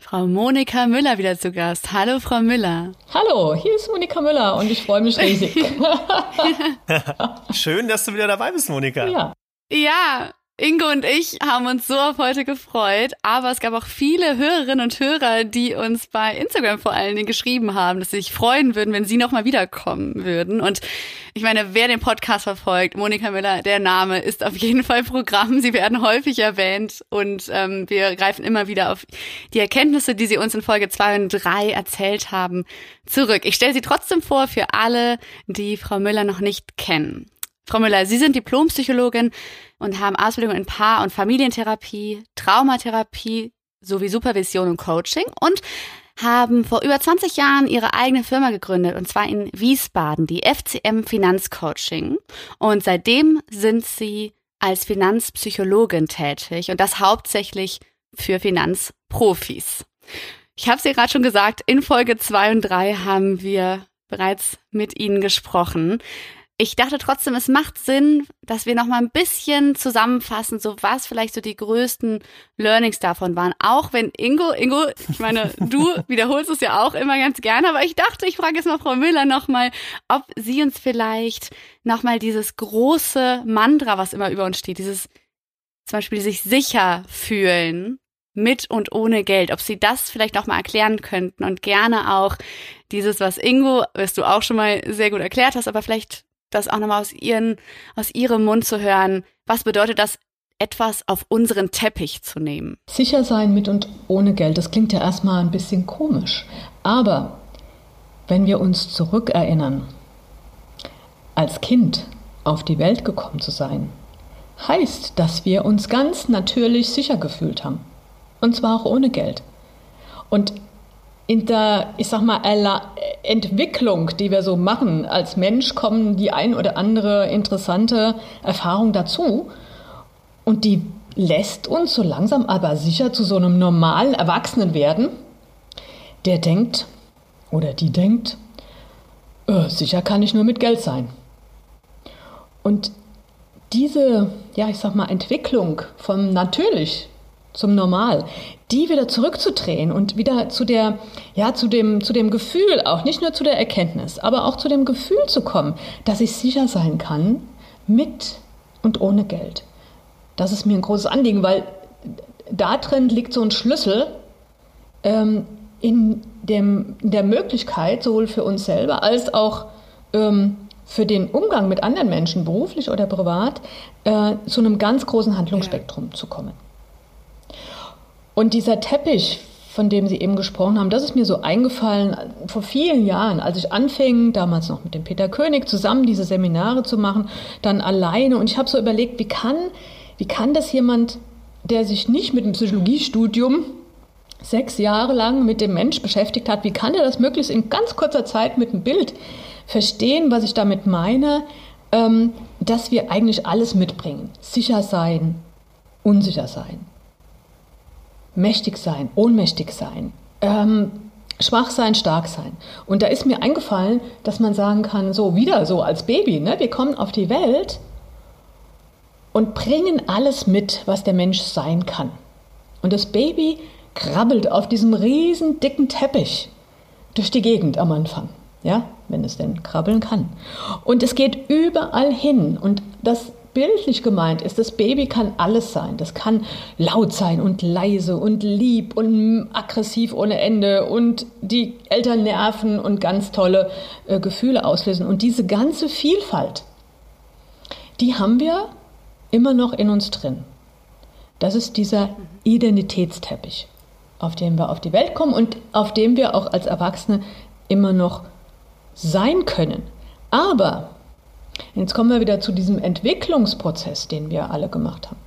Frau Monika Müller wieder zu Gast. Hallo, Frau Müller. Hallo, hier ist Monika Müller und ich freue mich riesig. Schön, dass du wieder dabei bist, Monika. Ja. Ja, Ingo und ich haben uns so auf heute gefreut, aber es gab auch viele Hörerinnen und Hörer, die uns bei Instagram vor allen Dingen geschrieben haben, dass sie sich freuen würden, wenn sie nochmal wiederkommen würden. Und ich meine, wer den Podcast verfolgt, Monika Müller, der Name ist auf jeden Fall Programm. Sie werden häufig erwähnt und ähm, wir greifen immer wieder auf die Erkenntnisse, die Sie uns in Folge zwei und drei erzählt haben, zurück. Ich stelle sie trotzdem vor für alle, die Frau Müller noch nicht kennen. Frau Müller, Sie sind Diplompsychologin und haben Ausbildung in Paar- und Familientherapie, Traumatherapie sowie Supervision und Coaching und haben vor über 20 Jahren ihre eigene Firma gegründet und zwar in Wiesbaden, die FCM Finanzcoaching. Und seitdem sind sie als Finanzpsychologin tätig und das hauptsächlich für Finanzprofis. Ich habe es ja gerade schon gesagt, in Folge 2 und 3 haben wir bereits mit Ihnen gesprochen ich dachte trotzdem, es macht Sinn, dass wir noch mal ein bisschen zusammenfassen, so was vielleicht so die größten Learnings davon waren. Auch wenn Ingo, Ingo, ich meine, du wiederholst es ja auch immer ganz gerne, aber ich dachte, ich frage jetzt mal Frau Müller noch mal, ob sie uns vielleicht noch mal dieses große Mantra, was immer über uns steht, dieses zum Beispiel sich sicher fühlen mit und ohne Geld, ob Sie das vielleicht noch mal erklären könnten und gerne auch dieses, was Ingo, was du auch schon mal sehr gut erklärt hast, aber vielleicht das auch nochmal aus, aus ihrem Mund zu hören. Was bedeutet das, etwas auf unseren Teppich zu nehmen? Sicher sein mit und ohne Geld, das klingt ja erstmal ein bisschen komisch. Aber wenn wir uns zurückerinnern, als Kind auf die Welt gekommen zu sein, heißt, dass wir uns ganz natürlich sicher gefühlt haben. Und zwar auch ohne Geld. Und in der, ich sag mal, Entwicklung, die wir so machen als Mensch, kommen die ein oder andere interessante Erfahrung dazu. Und die lässt uns so langsam aber sicher zu so einem normalen Erwachsenen werden, der denkt oder die denkt, äh, sicher kann ich nur mit Geld sein. Und diese, ja, ich sag mal, Entwicklung vom natürlich zum Normal, die wieder zurückzudrehen und wieder zu der, ja, zu dem, zu dem Gefühl auch, nicht nur zu der Erkenntnis, aber auch zu dem Gefühl zu kommen, dass ich sicher sein kann mit und ohne Geld. Das ist mir ein großes Anliegen, weil da drin liegt so ein Schlüssel ähm, in, dem, in der Möglichkeit, sowohl für uns selber als auch ähm, für den Umgang mit anderen Menschen, beruflich oder privat, äh, zu einem ganz großen Handlungsspektrum ja. zu kommen. Und dieser Teppich, von dem Sie eben gesprochen haben, das ist mir so eingefallen vor vielen Jahren, als ich anfing, damals noch mit dem Peter König zusammen diese Seminare zu machen, dann alleine. Und ich habe so überlegt, wie kann, wie kann das jemand, der sich nicht mit dem Psychologiestudium sechs Jahre lang mit dem Mensch beschäftigt hat, wie kann er das möglichst in ganz kurzer Zeit mit einem Bild verstehen, was ich damit meine, ähm, dass wir eigentlich alles mitbringen. Sicher sein, unsicher sein mächtig sein, ohnmächtig sein, ähm, schwach sein, stark sein. Und da ist mir eingefallen, dass man sagen kann, so wieder so als Baby, ne? wir kommen auf die Welt und bringen alles mit, was der Mensch sein kann. Und das Baby krabbelt auf diesem riesen dicken Teppich durch die Gegend am Anfang, ja, wenn es denn krabbeln kann. Und es geht überall hin und das bildlich gemeint ist, das Baby kann alles sein. Das kann laut sein und leise und lieb und aggressiv ohne Ende und die Eltern nerven und ganz tolle äh, Gefühle auslösen. Und diese ganze Vielfalt, die haben wir immer noch in uns drin. Das ist dieser Identitätsteppich, auf dem wir auf die Welt kommen und auf dem wir auch als Erwachsene immer noch sein können. Aber Jetzt kommen wir wieder zu diesem Entwicklungsprozess, den wir alle gemacht haben.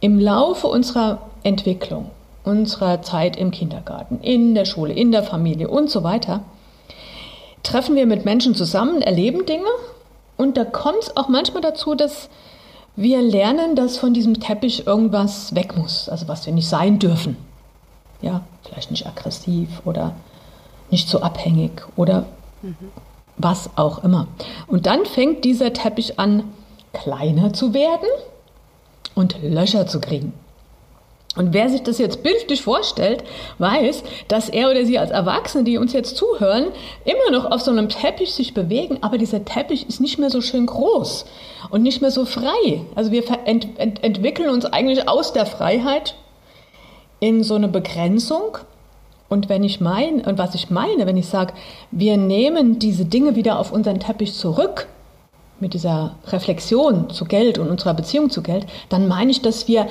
Im Laufe unserer Entwicklung, unserer Zeit im Kindergarten, in der Schule, in der Familie und so weiter, treffen wir mit Menschen zusammen, erleben Dinge und da kommt es auch manchmal dazu, dass wir lernen, dass von diesem Teppich irgendwas weg muss, also was wir nicht sein dürfen. Ja, vielleicht nicht aggressiv oder nicht so abhängig oder mhm. Was auch immer. Und dann fängt dieser Teppich an, kleiner zu werden und Löcher zu kriegen. Und wer sich das jetzt bildlich vorstellt, weiß, dass er oder sie als Erwachsene, die uns jetzt zuhören, immer noch auf so einem Teppich sich bewegen, aber dieser Teppich ist nicht mehr so schön groß und nicht mehr so frei. Also wir ent ent entwickeln uns eigentlich aus der Freiheit in so eine Begrenzung. Und wenn ich meine, und was ich meine, wenn ich sage, wir nehmen diese Dinge wieder auf unseren Teppich zurück, mit dieser Reflexion zu Geld und unserer Beziehung zu Geld, dann meine ich, dass wir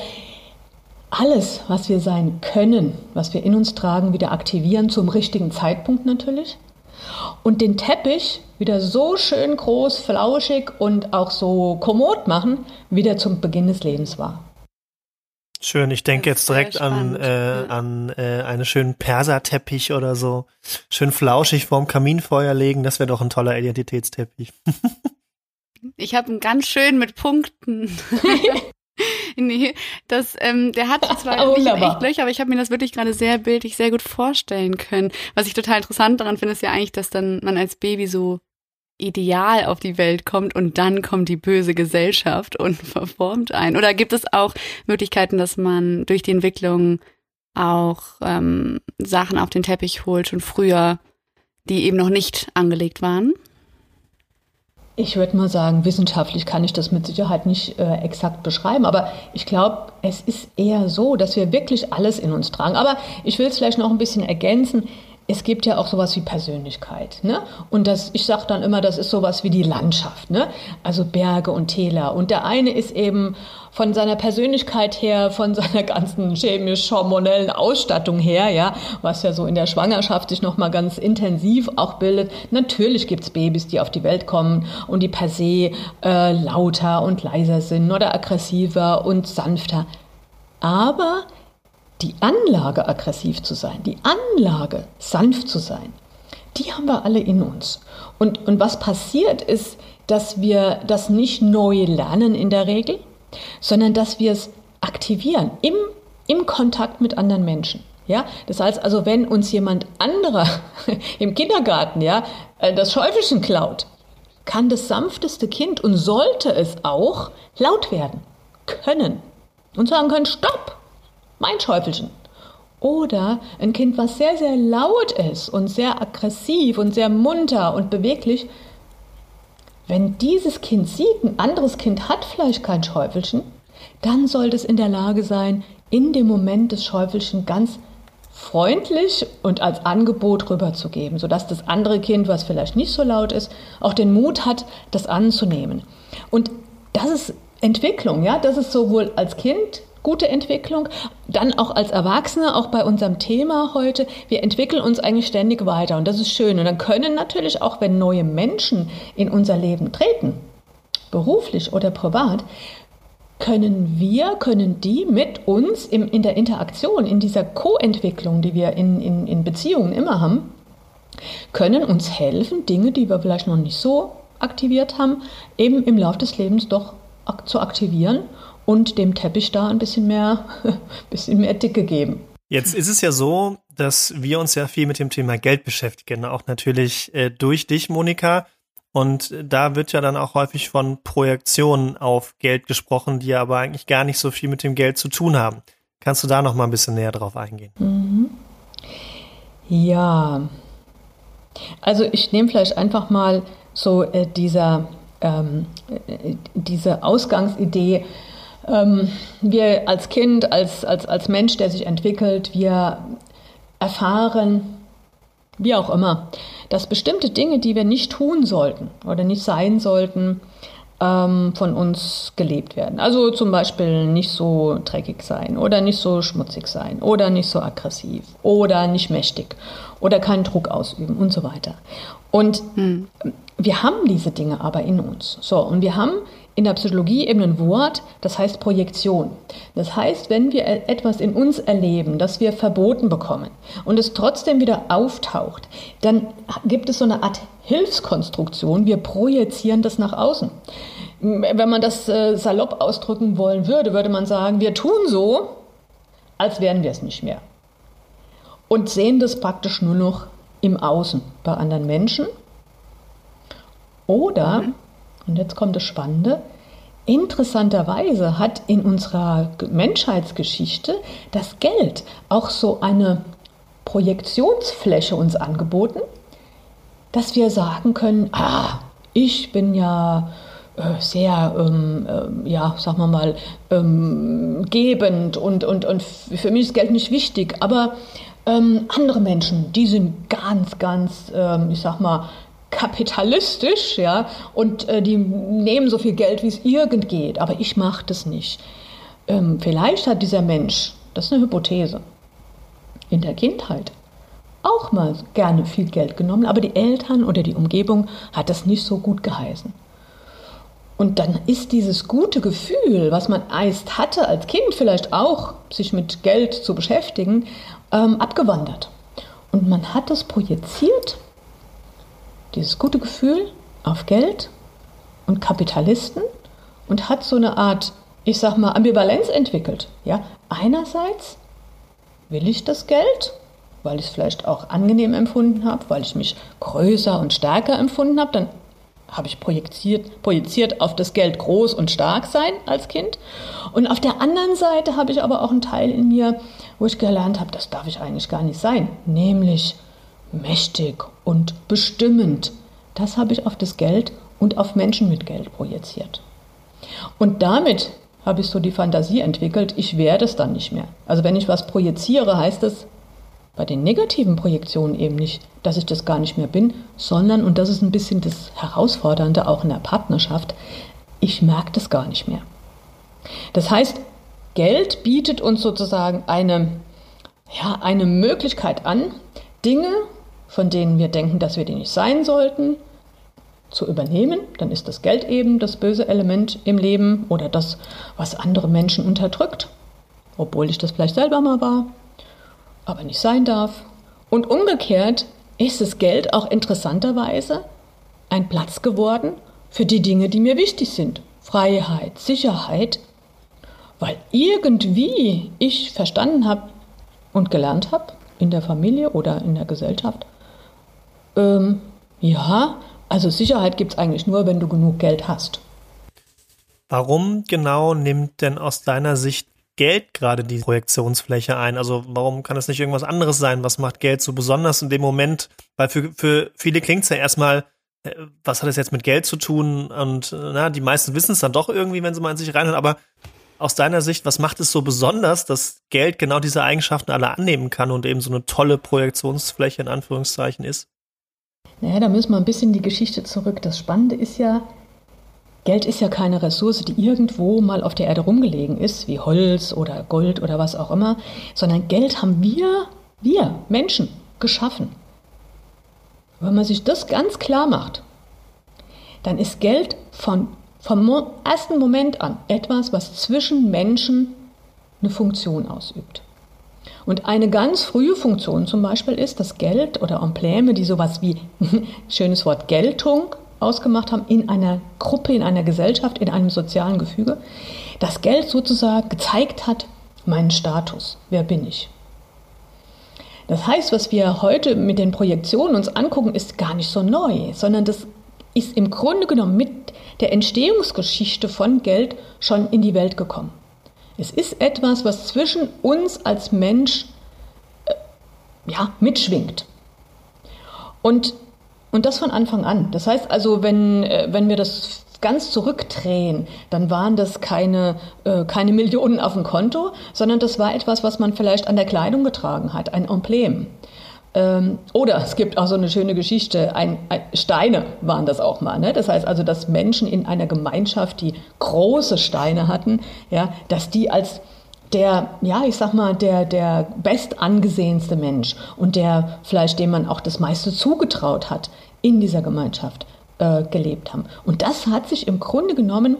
alles, was wir sein können, was wir in uns tragen, wieder aktivieren, zum richtigen Zeitpunkt natürlich. Und den Teppich wieder so schön groß, flauschig und auch so kommod machen, wie der zum Beginn des Lebens war. Schön, ich denke jetzt direkt an, äh, an äh, einen schönen Perserteppich oder so. Schön flauschig vorm Kaminfeuer legen, das wäre doch ein toller Identitätsteppich. ich habe einen ganz schön mit Punkten. nee, das, ähm, der hat zwar nicht echt Löcher, aber ich habe mir das wirklich gerade sehr bildlich, sehr gut vorstellen können. Was ich total interessant daran finde, ist ja eigentlich, dass dann man als Baby so ideal auf die Welt kommt und dann kommt die böse Gesellschaft und verformt ein. Oder gibt es auch Möglichkeiten, dass man durch die Entwicklung auch ähm, Sachen auf den Teppich holt, schon früher, die eben noch nicht angelegt waren? Ich würde mal sagen, wissenschaftlich kann ich das mit Sicherheit nicht äh, exakt beschreiben, aber ich glaube, es ist eher so, dass wir wirklich alles in uns tragen. Aber ich will es vielleicht noch ein bisschen ergänzen es gibt ja auch sowas wie Persönlichkeit. Ne? Und das, ich sage dann immer, das ist sowas wie die Landschaft, ne? also Berge und Täler. Und der eine ist eben von seiner Persönlichkeit her, von seiner ganzen chemisch-hormonellen Ausstattung her, ja, was ja so in der Schwangerschaft sich nochmal ganz intensiv auch bildet. Natürlich gibt's Babys, die auf die Welt kommen und die per se äh, lauter und leiser sind oder aggressiver und sanfter. Aber die Anlage, aggressiv zu sein, die Anlage, sanft zu sein, die haben wir alle in uns. Und, und was passiert ist, dass wir das nicht neu lernen in der Regel, sondern dass wir es aktivieren im, im Kontakt mit anderen Menschen. Ja, das heißt also, wenn uns jemand anderer im Kindergarten ja, äh, das Schäufelchen klaut, kann das sanfteste Kind und sollte es auch laut werden können und sagen können, stopp, mein Schäufelchen. Oder ein Kind, was sehr, sehr laut ist und sehr aggressiv und sehr munter und beweglich. Wenn dieses Kind sieht, ein anderes Kind hat vielleicht kein Schäufelchen, dann sollte es in der Lage sein, in dem Moment das Schäufelchen ganz freundlich und als Angebot rüberzugeben, sodass das andere Kind, was vielleicht nicht so laut ist, auch den Mut hat, das anzunehmen. Und das ist Entwicklung, ja, das ist sowohl als Kind gute Entwicklung. Dann auch als Erwachsene, auch bei unserem Thema heute, wir entwickeln uns eigentlich ständig weiter und das ist schön. Und dann können natürlich auch, wenn neue Menschen in unser Leben treten, beruflich oder privat, können wir, können die mit uns im, in der Interaktion, in dieser Co-Entwicklung, die wir in, in, in Beziehungen immer haben, können uns helfen, Dinge, die wir vielleicht noch nicht so aktiviert haben, eben im Laufe des Lebens doch zu aktivieren und dem Teppich da ein bisschen mehr, bisschen mehr Dicke geben. Jetzt ist es ja so, dass wir uns ja viel mit dem Thema Geld beschäftigen, auch natürlich äh, durch dich, Monika. Und da wird ja dann auch häufig von Projektionen auf Geld gesprochen, die aber eigentlich gar nicht so viel mit dem Geld zu tun haben. Kannst du da noch mal ein bisschen näher drauf eingehen? Mhm. Ja, also ich nehme vielleicht einfach mal so äh, dieser, ähm, äh, diese Ausgangsidee ähm, wir als Kind, als, als, als Mensch, der sich entwickelt, wir erfahren, wie auch immer, dass bestimmte Dinge, die wir nicht tun sollten oder nicht sein sollten, ähm, von uns gelebt werden. Also zum Beispiel nicht so dreckig sein oder nicht so schmutzig sein oder nicht so aggressiv oder nicht mächtig oder keinen Druck ausüben und so weiter. Und hm. wir haben diese Dinge aber in uns. So, und wir haben in der Psychologie eben ein Wort, das heißt Projektion. Das heißt, wenn wir etwas in uns erleben, das wir verboten bekommen und es trotzdem wieder auftaucht, dann gibt es so eine Art Hilfskonstruktion. Wir projizieren das nach außen. Wenn man das äh, salopp ausdrücken wollen würde, würde man sagen, wir tun so, als wären wir es nicht mehr. Und sehen das praktisch nur noch im Außen bei anderen Menschen. Oder, mhm. und jetzt kommt das Spannende, interessanterweise hat in unserer Menschheitsgeschichte das Geld auch so eine Projektionsfläche uns angeboten, dass wir sagen können, ah, ich bin ja äh, sehr, ähm, äh, ja, sagen wir mal, ähm, gebend und, und, und für mich ist Geld nicht wichtig, aber ähm, andere Menschen, die sind ganz, ganz, ähm, ich sag mal, kapitalistisch, ja, und äh, die nehmen so viel Geld, wie es irgend geht, aber ich mache das nicht. Ähm, vielleicht hat dieser Mensch, das ist eine Hypothese, in der Kindheit auch mal gerne viel Geld genommen, aber die Eltern oder die Umgebung hat das nicht so gut geheißen. Und dann ist dieses gute Gefühl, was man einst hatte als Kind, vielleicht auch sich mit Geld zu beschäftigen, ähm, abgewandert. Und man hat das projiziert, dieses gute Gefühl, auf Geld und Kapitalisten und hat so eine Art, ich sag mal, Ambivalenz entwickelt. Ja, einerseits will ich das Geld, weil ich es vielleicht auch angenehm empfunden habe, weil ich mich größer und stärker empfunden habe, dann habe ich projiziert, projiziert auf das Geld groß und stark sein als Kind. Und auf der anderen Seite habe ich aber auch einen Teil in mir, wo ich gelernt habe, das darf ich eigentlich gar nicht sein, nämlich mächtig und bestimmend. Das habe ich auf das Geld und auf Menschen mit Geld projiziert. Und damit habe ich so die Fantasie entwickelt, ich werde es dann nicht mehr. Also wenn ich was projiziere, heißt es, bei den negativen Projektionen eben nicht, dass ich das gar nicht mehr bin, sondern, und das ist ein bisschen das Herausfordernde auch in der Partnerschaft, ich merke das gar nicht mehr. Das heißt, Geld bietet uns sozusagen eine, ja, eine Möglichkeit an, Dinge, von denen wir denken, dass wir die nicht sein sollten, zu übernehmen. Dann ist das Geld eben das böse Element im Leben oder das, was andere Menschen unterdrückt, obwohl ich das vielleicht selber mal war aber nicht sein darf. Und umgekehrt ist das Geld auch interessanterweise ein Platz geworden für die Dinge, die mir wichtig sind. Freiheit, Sicherheit, weil irgendwie ich verstanden habe und gelernt habe in der Familie oder in der Gesellschaft, ähm, ja, also Sicherheit gibt es eigentlich nur, wenn du genug Geld hast. Warum genau nimmt denn aus deiner Sicht Geld gerade die Projektionsfläche ein? Also warum kann es nicht irgendwas anderes sein? Was macht Geld so besonders in dem Moment? Weil für, für viele klingt es ja erstmal, äh, was hat es jetzt mit Geld zu tun? Und äh, na, die meisten wissen es dann doch irgendwie, wenn sie mal in sich reinhören. Aber aus deiner Sicht, was macht es so besonders, dass Geld genau diese Eigenschaften alle annehmen kann und eben so eine tolle Projektionsfläche in Anführungszeichen ist? Naja, da müssen wir ein bisschen die Geschichte zurück. Das Spannende ist ja, Geld ist ja keine Ressource, die irgendwo mal auf der Erde rumgelegen ist, wie Holz oder Gold oder was auch immer, sondern Geld haben wir, wir Menschen, geschaffen. Wenn man sich das ganz klar macht, dann ist Geld von, vom ersten Moment an etwas, was zwischen Menschen eine Funktion ausübt. Und eine ganz frühe Funktion zum Beispiel ist, dass Geld oder Embleme, die sowas wie, schönes Wort, Geltung ausgemacht haben in einer Gruppe, in einer Gesellschaft, in einem sozialen Gefüge, das Geld sozusagen gezeigt hat, meinen Status, wer bin ich. Das heißt, was wir heute mit den Projektionen uns angucken, ist gar nicht so neu, sondern das ist im Grunde genommen mit der Entstehungsgeschichte von Geld schon in die Welt gekommen. Es ist etwas, was zwischen uns als Mensch äh, ja, mitschwingt. Und und das von Anfang an. Das heißt also, wenn, äh, wenn wir das ganz zurückdrehen, dann waren das keine, äh, keine Millionen auf dem Konto, sondern das war etwas, was man vielleicht an der Kleidung getragen hat, ein Emblem. Ähm, oder es gibt auch so eine schöne Geschichte, ein, ein, Steine waren das auch mal. Ne? Das heißt also, dass Menschen in einer Gemeinschaft, die große Steine hatten, ja, dass die als der, ja, ich sag mal, der, der bestangesehenste Mensch und der vielleicht dem man auch das meiste zugetraut hat, in dieser Gemeinschaft äh, gelebt haben. Und das hat sich im Grunde genommen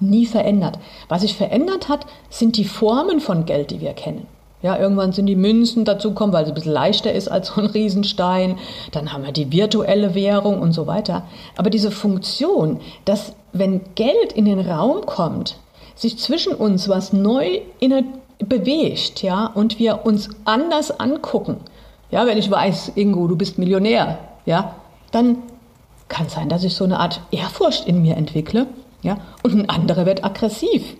nie verändert. Was sich verändert hat, sind die Formen von Geld, die wir kennen. Ja, irgendwann sind die Münzen dazukommen, weil es ein bisschen leichter ist als so ein Riesenstein. Dann haben wir die virtuelle Währung und so weiter. Aber diese Funktion, dass wenn Geld in den Raum kommt, sich zwischen uns was neu bewegt, ja, und wir uns anders angucken. Ja, wenn ich weiß, Ingo, du bist Millionär, ja, dann kann es sein, dass ich so eine Art Ehrfurcht in mir entwickle, ja, und ein anderer wird aggressiv.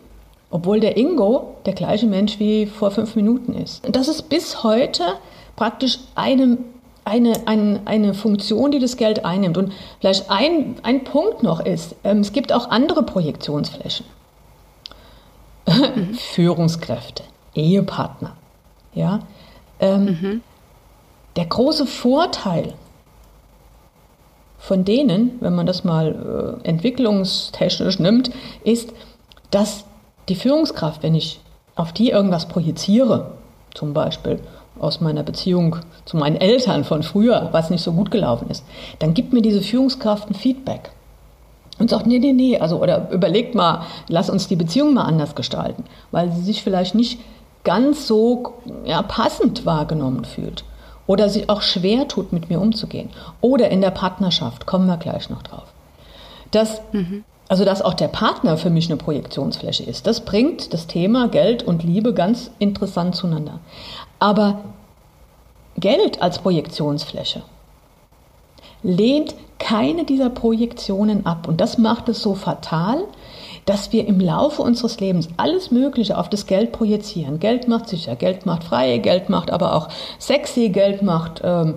Obwohl der Ingo der gleiche Mensch wie vor fünf Minuten ist. Das ist bis heute praktisch eine, eine, eine, eine Funktion, die das Geld einnimmt. Und vielleicht ein, ein Punkt noch ist, ähm, es gibt auch andere Projektionsflächen. Mhm. Führungskräfte, Ehepartner. Ja? Ähm, mhm. Der große Vorteil von denen, wenn man das mal äh, entwicklungstechnisch nimmt, ist, dass die Führungskraft, wenn ich auf die irgendwas projiziere, zum Beispiel aus meiner Beziehung zu meinen Eltern von früher, was nicht so gut gelaufen ist, dann gibt mir diese Führungskraft ein Feedback und sagt, nee, nee, nee, also oder überlegt mal, lass uns die Beziehung mal anders gestalten, weil sie sich vielleicht nicht ganz so ja, passend wahrgenommen fühlt oder sie auch schwer tut, mit mir umzugehen. Oder in der Partnerschaft, kommen wir gleich noch drauf. Das mhm. Also dass auch der Partner für mich eine Projektionsfläche ist. Das bringt das Thema Geld und Liebe ganz interessant zueinander. Aber Geld als Projektionsfläche lehnt keine dieser Projektionen ab. Und das macht es so fatal, dass wir im Laufe unseres Lebens alles Mögliche auf das Geld projizieren. Geld macht sicher, Geld macht frei, Geld macht aber auch sexy, Geld macht ähm,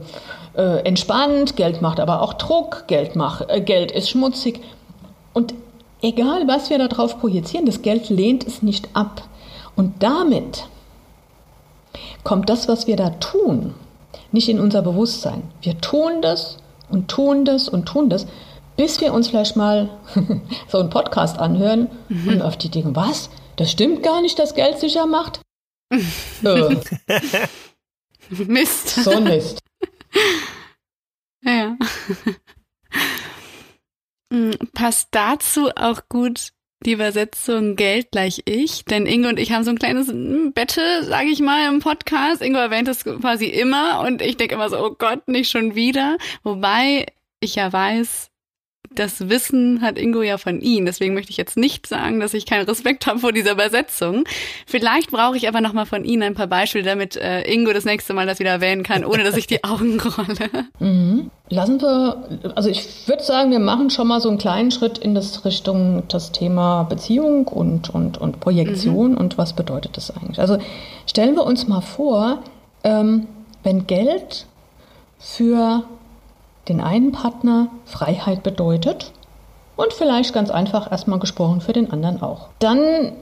äh, entspannt, Geld macht aber auch Druck, Geld, macht, äh, Geld ist schmutzig. Und egal, was wir darauf projizieren, das Geld lehnt es nicht ab. Und damit kommt das, was wir da tun, nicht in unser Bewusstsein. Wir tun das und tun das und tun das, bis wir uns vielleicht mal so einen Podcast anhören mhm. und auf die Dinge, was? Das stimmt gar nicht, dass Geld sicher macht? äh. Mist. So ein Mist. Ja. Mm, passt dazu auch gut die Übersetzung Geld gleich ich, denn Ingo und ich haben so ein kleines mm, Battle, sage ich mal, im Podcast. Ingo erwähnt es quasi immer und ich denke immer so, oh Gott, nicht schon wieder. Wobei ich ja weiß, das Wissen hat Ingo ja von ihm. Deswegen möchte ich jetzt nicht sagen, dass ich keinen Respekt habe vor dieser Übersetzung. Vielleicht brauche ich aber nochmal von Ihnen ein paar Beispiele, damit äh, Ingo das nächste Mal das wieder erwähnen kann, ohne dass ich die Augen rolle. Mhm. Lassen wir, also ich würde sagen, wir machen schon mal so einen kleinen Schritt in das Richtung das Thema Beziehung und, und, und Projektion mhm. und was bedeutet das eigentlich. Also stellen wir uns mal vor, ähm, wenn Geld für den einen Partner Freiheit bedeutet und vielleicht ganz einfach erstmal gesprochen für den anderen auch. Dann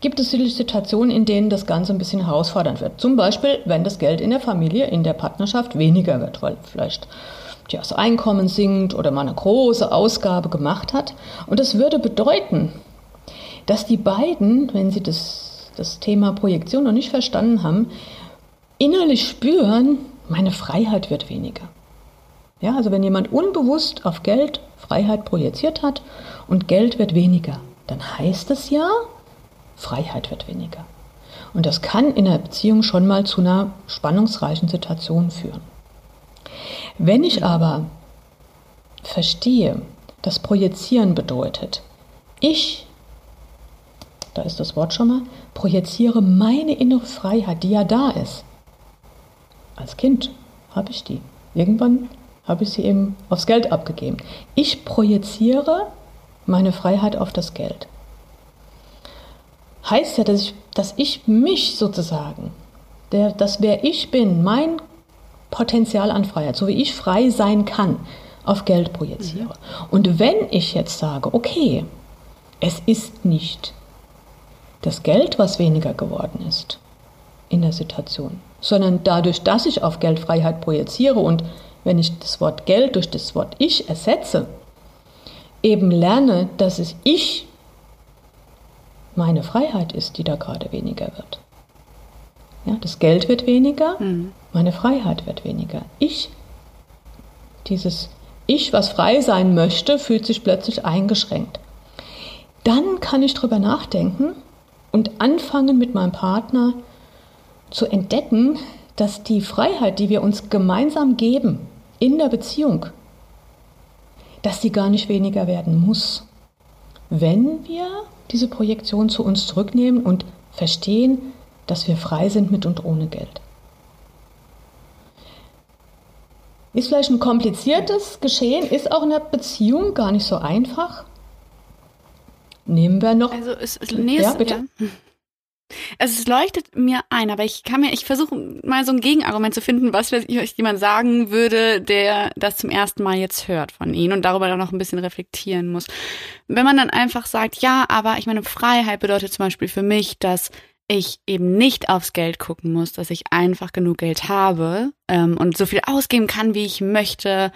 gibt es Situationen, in denen das Ganze ein bisschen herausfordernd wird. Zum Beispiel, wenn das Geld in der Familie, in der Partnerschaft weniger wird, weil vielleicht das Einkommen sinkt oder man eine große Ausgabe gemacht hat. Und das würde bedeuten, dass die beiden, wenn sie das, das Thema Projektion noch nicht verstanden haben, innerlich spüren, meine Freiheit wird weniger. Ja, also wenn jemand unbewusst auf Geld Freiheit projiziert hat und Geld wird weniger, dann heißt es ja, Freiheit wird weniger. Und das kann in einer Beziehung schon mal zu einer spannungsreichen Situation führen. Wenn ich aber verstehe, dass Projizieren bedeutet, ich, da ist das Wort schon mal, projiziere meine innere Freiheit, die ja da ist. Als Kind habe ich die. Irgendwann habe ich sie eben aufs Geld abgegeben. Ich projiziere meine Freiheit auf das Geld. Heißt ja, dass ich, dass ich mich sozusagen, der, das wer ich bin, mein Potenzial an Freiheit, so wie ich frei sein kann, auf Geld projiziere. Mhm. Und wenn ich jetzt sage, okay, es ist nicht das Geld, was weniger geworden ist in der Situation, sondern dadurch, dass ich auf Geldfreiheit projiziere und wenn ich das Wort Geld durch das Wort Ich ersetze, eben lerne, dass es Ich meine Freiheit ist, die da gerade weniger wird. Ja, das Geld wird weniger, mhm. meine Freiheit wird weniger. Ich, dieses Ich, was frei sein möchte, fühlt sich plötzlich eingeschränkt. dann kann ich drüber nachdenken und anfangen mit meinem Partner zu entdecken, dass die Freiheit, die wir uns gemeinsam geben in der Beziehung, dass sie gar nicht weniger werden muss, wenn wir diese Projektion zu uns zurücknehmen und verstehen, dass wir frei sind mit und ohne Geld. Ist vielleicht ein kompliziertes Geschehen, ist auch in der Beziehung gar nicht so einfach. Nehmen wir noch. Also es, es nee, ja, bitte. Ja. Also es leuchtet mir ein, aber ich kann mir, ich versuche mal so ein Gegenargument zu finden, was euch jemand sagen würde, der das zum ersten Mal jetzt hört von Ihnen und darüber dann noch ein bisschen reflektieren muss. Wenn man dann einfach sagt, ja, aber ich meine, Freiheit bedeutet zum Beispiel für mich, dass ich eben nicht aufs Geld gucken muss, dass ich einfach genug Geld habe ähm, und so viel ausgeben kann, wie ich möchte,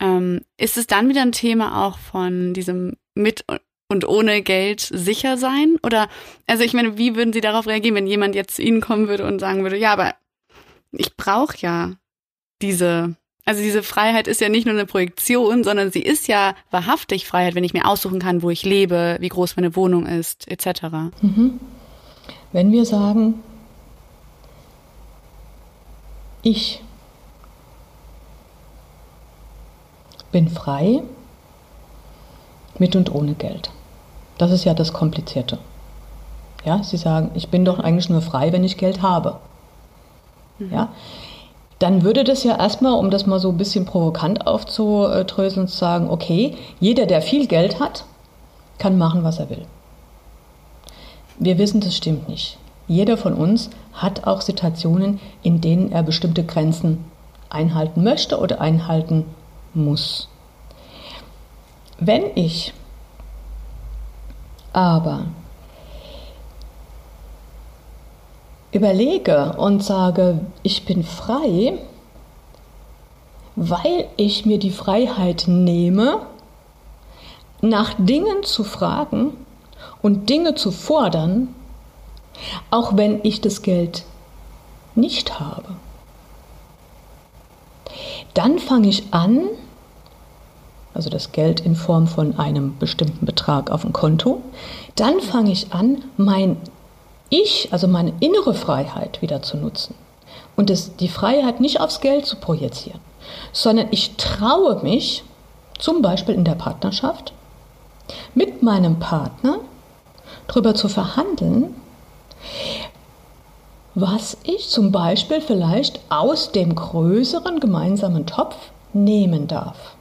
ähm, ist es dann wieder ein Thema auch von diesem mit und ohne Geld sicher sein? Oder, also ich meine, wie würden Sie darauf reagieren, wenn jemand jetzt zu Ihnen kommen würde und sagen würde, ja, aber ich brauche ja diese, also diese Freiheit ist ja nicht nur eine Projektion, sondern sie ist ja wahrhaftig Freiheit, wenn ich mir aussuchen kann, wo ich lebe, wie groß meine Wohnung ist, etc. Mhm. Wenn wir sagen, ich bin frei mit und ohne Geld. Das ist ja das Komplizierte. Ja, Sie sagen, ich bin doch eigentlich nur frei, wenn ich Geld habe. Mhm. Ja, dann würde das ja erstmal, um das mal so ein bisschen provokant aufzudröseln, sagen, okay, jeder, der viel Geld hat, kann machen, was er will. Wir wissen, das stimmt nicht. Jeder von uns hat auch Situationen, in denen er bestimmte Grenzen einhalten möchte oder einhalten muss. Wenn ich aber überlege und sage, ich bin frei, weil ich mir die Freiheit nehme, nach Dingen zu fragen und Dinge zu fordern, auch wenn ich das Geld nicht habe. Dann fange ich an, also das Geld in Form von einem bestimmten Betrag auf dem Konto, dann fange ich an, mein Ich, also meine innere Freiheit wieder zu nutzen. Und das, die Freiheit nicht aufs Geld zu projizieren, sondern ich traue mich, zum Beispiel in der Partnerschaft, mit meinem Partner darüber zu verhandeln, was ich zum Beispiel vielleicht aus dem größeren gemeinsamen Topf nehmen darf.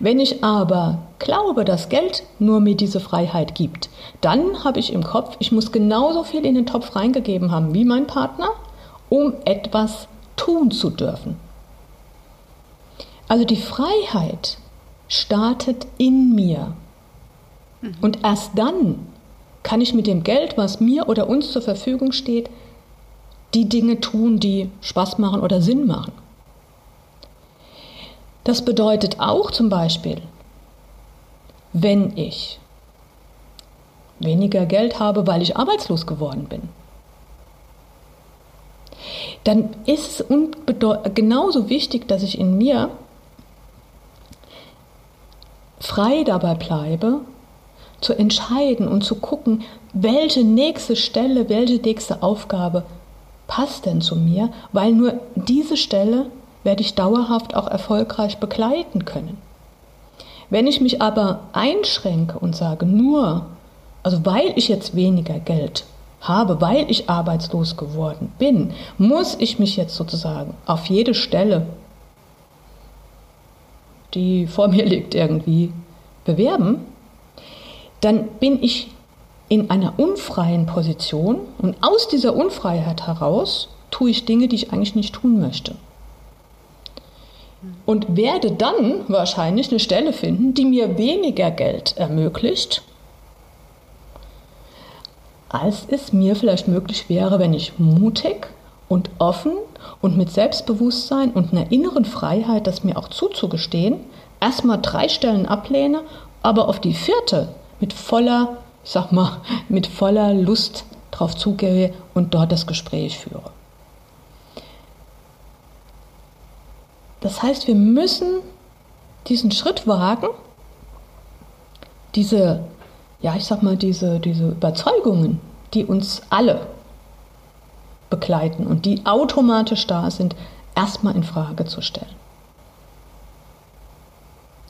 Wenn ich aber glaube, dass Geld nur mir diese Freiheit gibt, dann habe ich im Kopf, ich muss genauso viel in den Topf reingegeben haben wie mein Partner, um etwas tun zu dürfen. Also die Freiheit startet in mir. Mhm. Und erst dann kann ich mit dem Geld, was mir oder uns zur Verfügung steht, die Dinge tun, die Spaß machen oder Sinn machen. Das bedeutet auch zum Beispiel, wenn ich weniger Geld habe, weil ich arbeitslos geworden bin, dann ist es genauso wichtig, dass ich in mir frei dabei bleibe, zu entscheiden und zu gucken, welche nächste Stelle, welche nächste Aufgabe passt denn zu mir, weil nur diese Stelle werde ich dauerhaft auch erfolgreich begleiten können. Wenn ich mich aber einschränke und sage, nur, also weil ich jetzt weniger Geld habe, weil ich arbeitslos geworden bin, muss ich mich jetzt sozusagen auf jede Stelle, die vor mir liegt, irgendwie bewerben, dann bin ich in einer unfreien Position und aus dieser Unfreiheit heraus tue ich Dinge, die ich eigentlich nicht tun möchte und werde dann wahrscheinlich eine Stelle finden, die mir weniger Geld ermöglicht, als es mir vielleicht möglich wäre, wenn ich mutig und offen und mit Selbstbewusstsein und einer inneren Freiheit, das mir auch zuzugestehen, erstmal drei Stellen ablehne, aber auf die vierte mit voller, sag mal, mit voller Lust drauf zugehe und dort das Gespräch führe. Das heißt, wir müssen diesen Schritt wagen, diese ja, ich sag mal, diese, diese Überzeugungen, die uns alle begleiten und die automatisch da sind, erstmal in Frage zu stellen.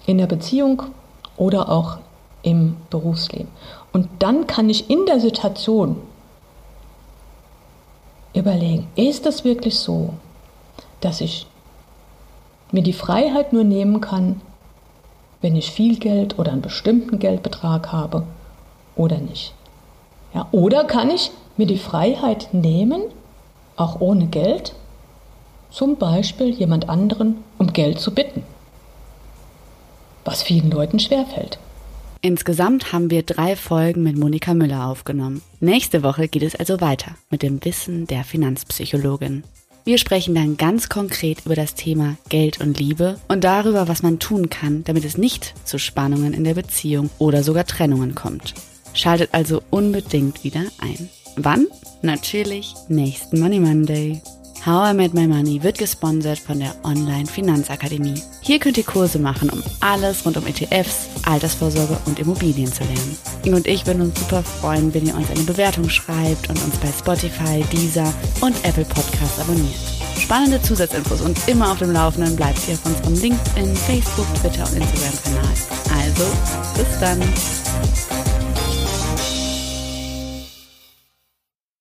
In der Beziehung oder auch im Berufsleben. Und dann kann ich in der Situation überlegen, ist es wirklich so, dass ich mir die Freiheit nur nehmen kann, wenn ich viel Geld oder einen bestimmten Geldbetrag habe oder nicht. Ja, oder kann ich mir die Freiheit nehmen, auch ohne Geld, zum Beispiel jemand anderen um Geld zu bitten, was vielen Leuten schwerfällt. Insgesamt haben wir drei Folgen mit Monika Müller aufgenommen. Nächste Woche geht es also weiter mit dem Wissen der Finanzpsychologin. Wir sprechen dann ganz konkret über das Thema Geld und Liebe und darüber, was man tun kann, damit es nicht zu Spannungen in der Beziehung oder sogar Trennungen kommt. Schaltet also unbedingt wieder ein. Wann? Natürlich nächsten Money Monday. How I Made My Money wird gesponsert von der Online Finanzakademie. Hier könnt ihr Kurse machen, um alles rund um ETFs, Altersvorsorge und Immobilien zu lernen. Und ich würden uns super freuen, wenn ihr uns eine Bewertung schreibt und uns bei Spotify, Deezer und Apple Podcasts abonniert. Spannende Zusatzinfos und immer auf dem Laufenden bleibt ihr auf unserem LinkedIn, Facebook, Twitter und Instagram-Kanal. Also, bis dann!